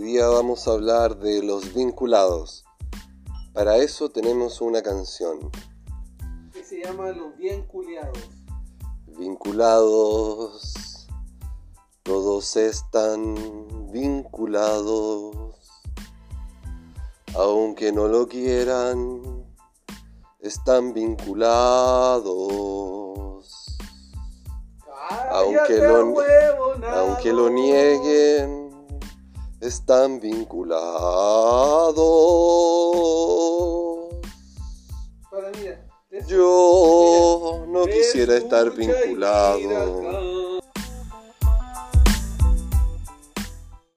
día vamos a hablar de los vinculados. Para eso tenemos una canción. Que se llama Los Bien Culiados. Vinculados, todos están vinculados. Aunque no lo quieran, están vinculados. Aunque lo, aunque lo nieguen, están vinculados. Mira. eso- Yo no quisiera estar vinculado.